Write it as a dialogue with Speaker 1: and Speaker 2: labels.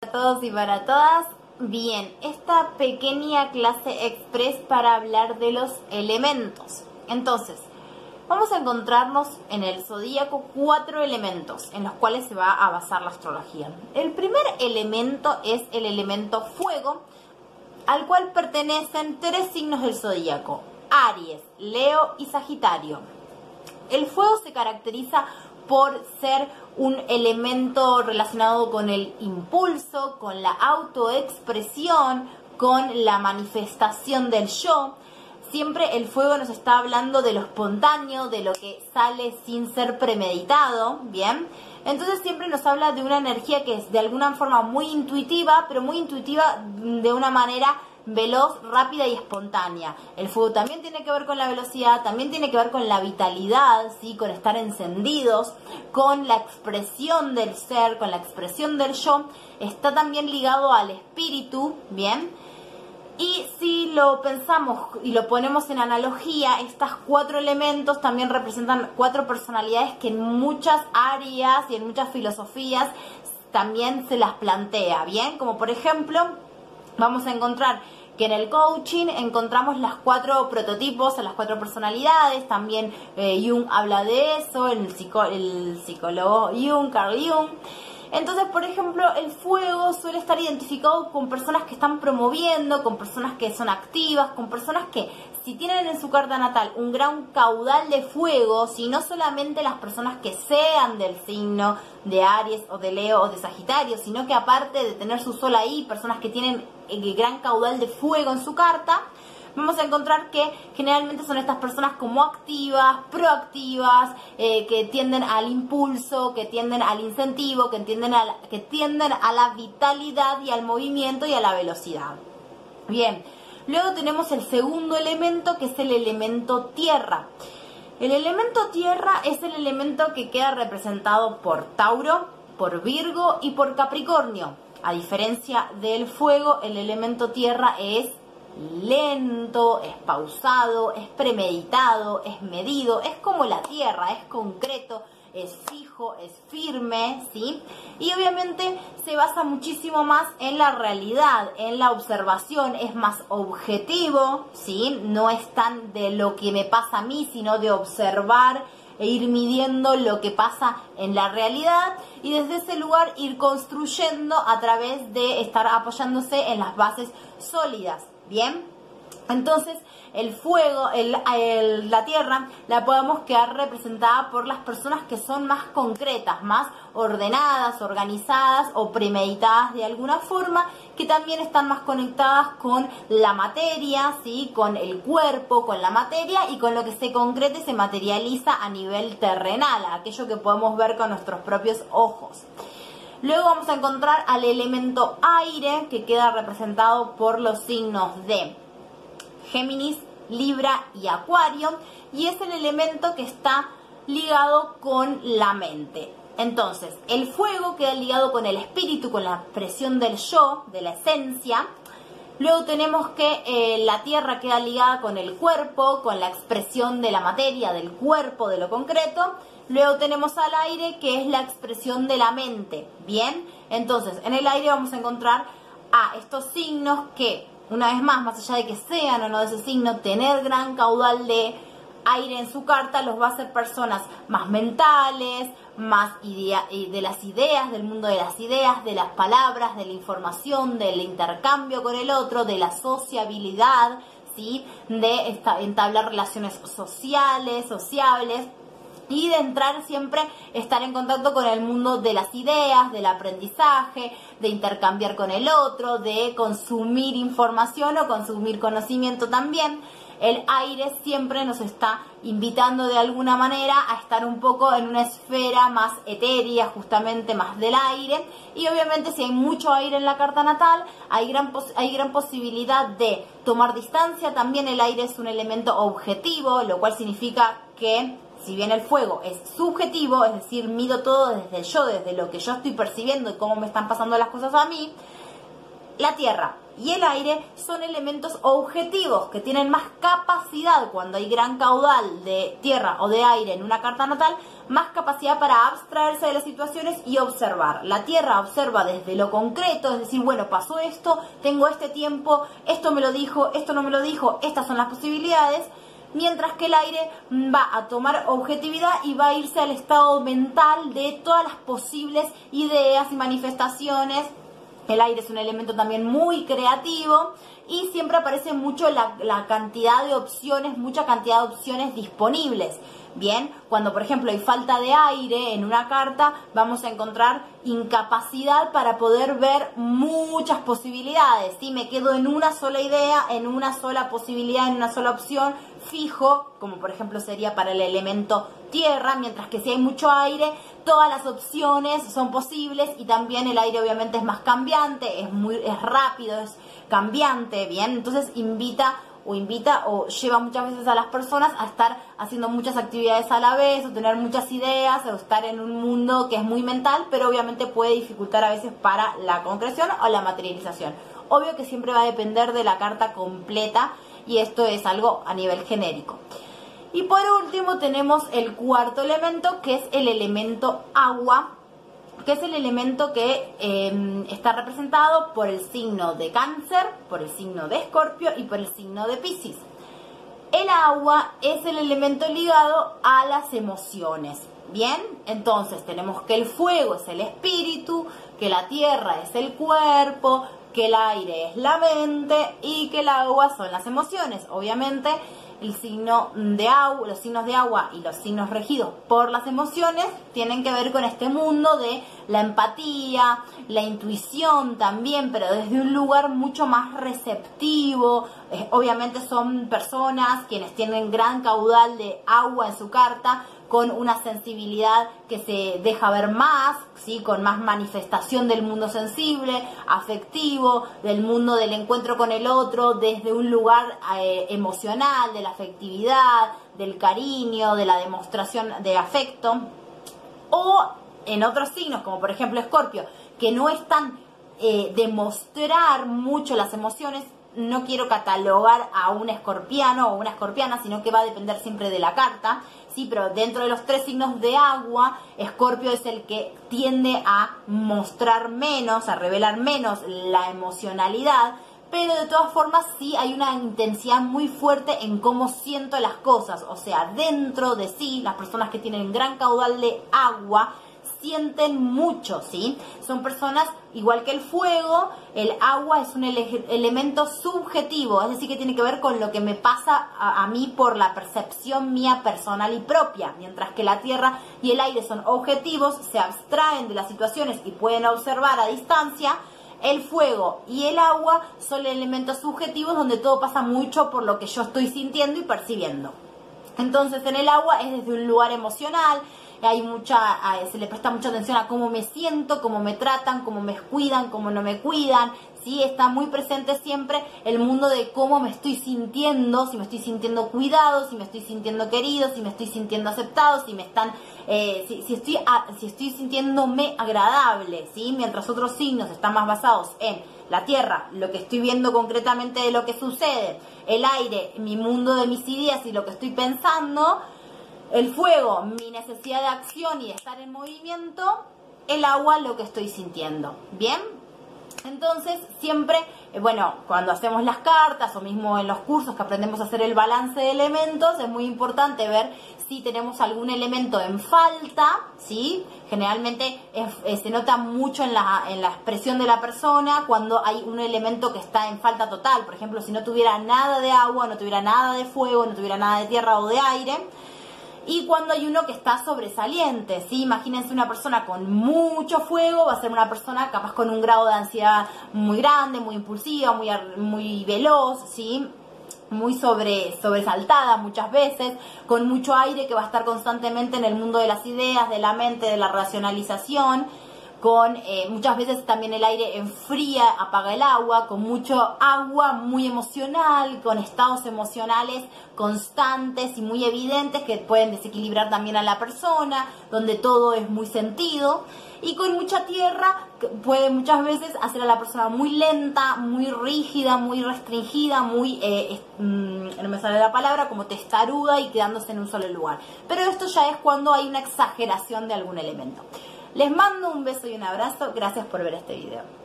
Speaker 1: Para todos y para todas. Bien, esta pequeña clase express para hablar de los elementos. Entonces, vamos a encontrarnos en el zodíaco cuatro elementos en los cuales se va a basar la astrología. El primer elemento es el elemento fuego, al cual pertenecen tres signos del zodíaco: Aries, Leo y Sagitario. El fuego se caracteriza por ser un elemento relacionado con el impulso, con la autoexpresión, con la manifestación del yo. Siempre el fuego nos está hablando de lo espontáneo, de lo que sale sin ser premeditado, ¿bien? Entonces siempre nos habla de una energía que es de alguna forma muy intuitiva, pero muy intuitiva de una manera veloz, rápida y espontánea. El fuego también tiene que ver con la velocidad, también tiene que ver con la vitalidad, ¿sí? con estar encendidos, con la expresión del ser, con la expresión del yo. Está también ligado al espíritu, ¿bien? Y si lo pensamos y lo ponemos en analogía, estas cuatro elementos también representan cuatro personalidades que en muchas áreas y en muchas filosofías también se las plantea, ¿bien? Como por ejemplo, vamos a encontrar que en el coaching encontramos las cuatro prototipos, las cuatro personalidades, también eh, Jung habla de eso, el, el psicólogo Jung, Carl Jung. Entonces, por ejemplo, el fuego suele estar identificado con personas que están promoviendo, con personas que son activas, con personas que si tienen en su carta natal un gran caudal de fuego, si no solamente las personas que sean del signo de Aries o de Leo o de Sagitario, sino que aparte de tener su sol ahí, personas que tienen el gran caudal de fuego en su carta, vamos a encontrar que generalmente son estas personas como activas, proactivas, eh, que tienden al impulso, que tienden al incentivo, que tienden a, que tienden a la vitalidad y al movimiento y a la velocidad. Bien, luego tenemos el segundo elemento que es el elemento tierra. El elemento tierra es el elemento que queda representado por Tauro, por Virgo y por Capricornio. A diferencia del fuego, el elemento tierra es lento, es pausado, es premeditado, es medido, es como la tierra, es concreto, es fijo, es firme, ¿sí? Y obviamente se basa muchísimo más en la realidad, en la observación, es más objetivo, ¿sí? No es tan de lo que me pasa a mí, sino de observar e ir midiendo lo que pasa en la realidad y desde ese lugar ir construyendo a través de estar apoyándose en las bases sólidas. Bien, entonces el fuego, el, la tierra, la podemos quedar representada por las personas que son más concretas, más ordenadas, organizadas o premeditadas de alguna forma, que también están más conectadas con la materia, ¿sí? con el cuerpo, con la materia y con lo que se concreta y se materializa a nivel terrenal, aquello que podemos ver con nuestros propios ojos. Luego vamos a encontrar al elemento aire que queda representado por los signos de Géminis, Libra y Acuario y es el elemento que está ligado con la mente. Entonces, el fuego queda ligado con el espíritu, con la expresión del yo, de la esencia. Luego tenemos que eh, la tierra queda ligada con el cuerpo, con la expresión de la materia, del cuerpo, de lo concreto. Luego tenemos al aire, que es la expresión de la mente. Bien, entonces en el aire vamos a encontrar a estos signos que, una vez más, más allá de que sean o no de ese signo, tener gran caudal de aire en su carta los va a hacer personas más mentales, más de las ideas, del mundo de las ideas, de las palabras, de la información, del intercambio con el otro, de la sociabilidad, ¿sí? de entablar relaciones sociales, sociables y de entrar siempre, estar en contacto con el mundo de las ideas, del aprendizaje, de intercambiar con el otro, de consumir información o consumir conocimiento también. El aire siempre nos está invitando de alguna manera a estar un poco en una esfera más etérea, justamente más del aire. Y obviamente si hay mucho aire en la carta natal, hay gran, hay gran posibilidad de tomar distancia. También el aire es un elemento objetivo, lo cual significa que si bien el fuego es subjetivo, es decir, mido todo desde yo, desde lo que yo estoy percibiendo y cómo me están pasando las cosas a mí, la tierra y el aire son elementos objetivos que tienen más capacidad cuando hay gran caudal de tierra o de aire en una carta natal, más capacidad para abstraerse de las situaciones y observar. La tierra observa desde lo concreto, es decir, bueno, pasó esto, tengo este tiempo, esto me lo dijo, esto no me lo dijo, estas son las posibilidades mientras que el aire va a tomar objetividad y va a irse al estado mental de todas las posibles ideas y manifestaciones. El aire es un elemento también muy creativo y siempre aparece mucho la, cantidad de opciones, mucha cantidad de opciones disponibles. Bien, cuando por ejemplo hay falta de aire en una carta, vamos a encontrar incapacidad para poder ver muchas posibilidades. Si me quedo en una sola idea, en una sola posibilidad, en una sola opción, fijo, como por ejemplo sería para el elemento tierra, mientras que si hay mucho aire, todas las opciones son posibles y también el aire obviamente es más cambiante, es muy es rápido, es cambiante, bien, entonces invita o invita o lleva muchas veces a las personas a estar haciendo muchas actividades a la vez o tener muchas ideas o estar en un mundo que es muy mental, pero obviamente puede dificultar a veces para la concreción o la materialización. Obvio que siempre va a depender de la carta completa y esto es algo a nivel genérico. Y por último tenemos el cuarto elemento que es el elemento agua que es el elemento que em, está representado por el signo de cáncer, por el signo de escorpio y por el signo de piscis. El agua es el elemento ligado a las emociones. Bien, entonces tenemos que el fuego es el espíritu, que la tierra es el cuerpo, que el aire es la mente y que el agua son las emociones. Obviamente el signo de agua, los signos de agua y los signos regidos por las emociones tienen que ver con este mundo de la empatía, la intuición también, pero desde un lugar mucho más receptivo. Eh, obviamente son personas quienes tienen gran caudal de agua en su carta, con una sensibilidad que se deja ver más, ¿sí? con más manifestación del mundo sensible, afectivo, del mundo del encuentro con el otro, desde un lugar eh, emocional, de la afectividad, del cariño, de la demostración de afecto, o en otros signos, como por ejemplo Escorpio, que no están eh, demostrar mucho las emociones, no quiero catalogar a un escorpiano o una escorpiana, sino que va a depender siempre de la carta. Sí, pero dentro de los tres signos de agua, Escorpio es el que tiende a mostrar menos, a revelar menos la emocionalidad, pero de todas formas sí hay una intensidad muy fuerte en cómo siento las cosas, o sea, dentro de sí, las personas que tienen gran caudal de agua, sienten mucho, ¿sí? Son personas, igual que el fuego, el agua es un elemento subjetivo, es decir, que tiene que ver con lo que me pasa a, a, mí por la percepción mía personal y propia, mientras que la tierra y el aire son objetivos, se abstraen de las situaciones y pueden observar a distancia. El fuego y el agua son elementos subjetivos donde todo pasa mucho por lo que yo estoy sintiendo y percibiendo. Entonces en el agua es desde un lugar emocional, hay mucha, se le presta mucha atención a cómo me siento, cómo me tratan, cómo me cuidan, cómo no me cuidan, ¿sí? Está muy presente siempre el mundo de cómo me estoy sintiendo, si me estoy sintiendo cuidado, si me estoy sintiendo querido, si me estoy sintiendo aceptado, si me están, eh, si, estoy, si estoy sintiéndome agradable, ¿sí? Mientras otros signos están más basados en la tierra, lo que estoy viendo concretamente de lo que sucede, el aire, mi mundo de mis ideas y lo que estoy pensando, el fuego, mi necesidad de acción y de estar en movimiento. El agua, lo que estoy sintiendo. ¿Bien? Entonces, siempre, eh, bueno, cuando hacemos las cartas o mismo en los cursos que aprendemos a hacer el balance de elementos, es muy importante ver si tenemos algún elemento en falta, ¿sí? Generalmente eh, se nota mucho en la, en la expresión de la persona cuando hay un elemento que está en falta total. Por ejemplo, si no tuviera nada de agua, no tuviera nada de fuego, no tuviera nada de tierra o de aire, y cuando hay uno que está sobresaliente, ¿sí? Imagínense una persona con mucho fuego, va a ser una persona capaz con un grado de ansiedad muy grande, muy impulsiva, muy, muy veloz, ¿sí? muy sobre, sobresaltada muchas veces, con mucho aire que va a estar constantemente en el mundo de las ideas, de la mente, de la racionalización, con eh, muchas veces también el aire enfría, apaga el agua, con mucho agua muy emocional, con estados emocionales constantes y muy evidentes que pueden desequilibrar también a la persona, donde todo es muy sentido. Y con mucha tierra puede muchas veces hacer a la persona muy lenta, muy rígida, muy restringida, muy, eh, mm, no me sale la palabra, como testaruda y quedándose en un solo lugar. Pero esto ya es cuando hay una exageración de algún elemento. Les mando un beso y un abrazo. Gracias por ver este video.